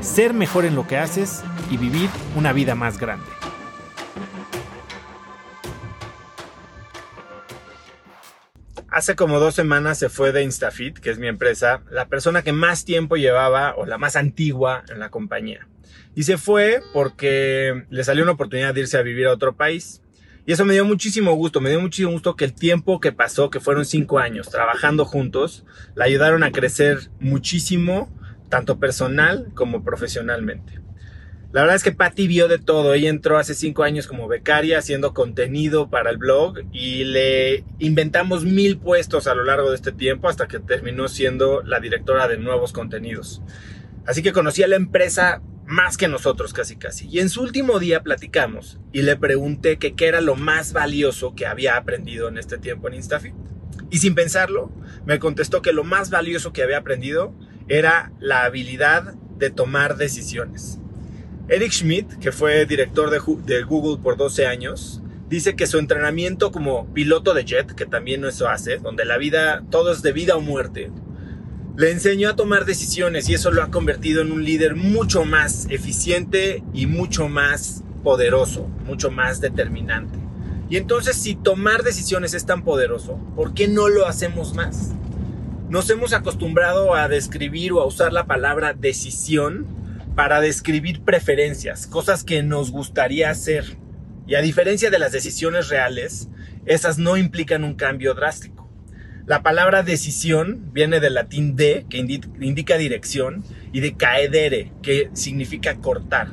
ser mejor en lo que haces y vivir una vida más grande. Hace como dos semanas se fue de Instafit, que es mi empresa, la persona que más tiempo llevaba o la más antigua en la compañía. Y se fue porque le salió una oportunidad de irse a vivir a otro país. Y eso me dio muchísimo gusto, me dio muchísimo gusto que el tiempo que pasó, que fueron cinco años trabajando juntos, la ayudaron a crecer muchísimo, tanto personal como profesionalmente. La verdad es que Patty vio de todo. Ella entró hace cinco años como becaria haciendo contenido para el blog y le inventamos mil puestos a lo largo de este tiempo hasta que terminó siendo la directora de nuevos contenidos. Así que conocí a la empresa más que nosotros casi casi. Y en su último día platicamos y le pregunté que qué era lo más valioso que había aprendido en este tiempo en Instafit. Y sin pensarlo, me contestó que lo más valioso que había aprendido era la habilidad de tomar decisiones. Eric Schmidt, que fue director de, Google por 12 años, dice que su entrenamiento como piloto de jet, que también eso hace, donde la vida, todo es de vida o muerte, le enseñó a tomar decisiones y eso lo ha convertido en un líder mucho más eficiente y mucho más poderoso, mucho más determinante. Y entonces si tomar decisiones es tan poderoso, ¿por qué no lo hacemos más? Nos hemos acostumbrado a describir o a usar la palabra decisión para describir preferencias, cosas que nos gustaría hacer. Y a diferencia de las decisiones reales, esas no implican un cambio drástico. La palabra decisión viene del latín de, que indica dirección, y de caedere, que significa cortar.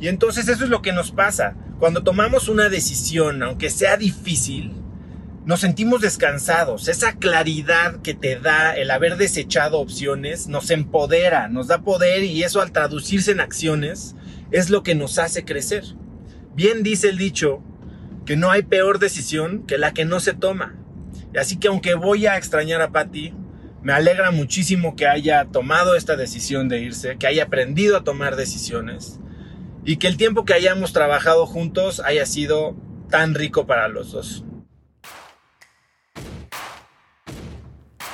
Y entonces eso es lo que nos pasa. Cuando tomamos una decisión, aunque sea difícil, nos sentimos descansados. Esa claridad que te da el haber desechado opciones nos empodera, nos da poder y eso al traducirse en acciones es lo que nos hace crecer. Bien dice el dicho que no hay peor decisión que la que no se toma. Así que aunque voy a extrañar a Patty, me alegra muchísimo que haya tomado esta decisión de irse, que haya aprendido a tomar decisiones y que el tiempo que hayamos trabajado juntos haya sido tan rico para los dos.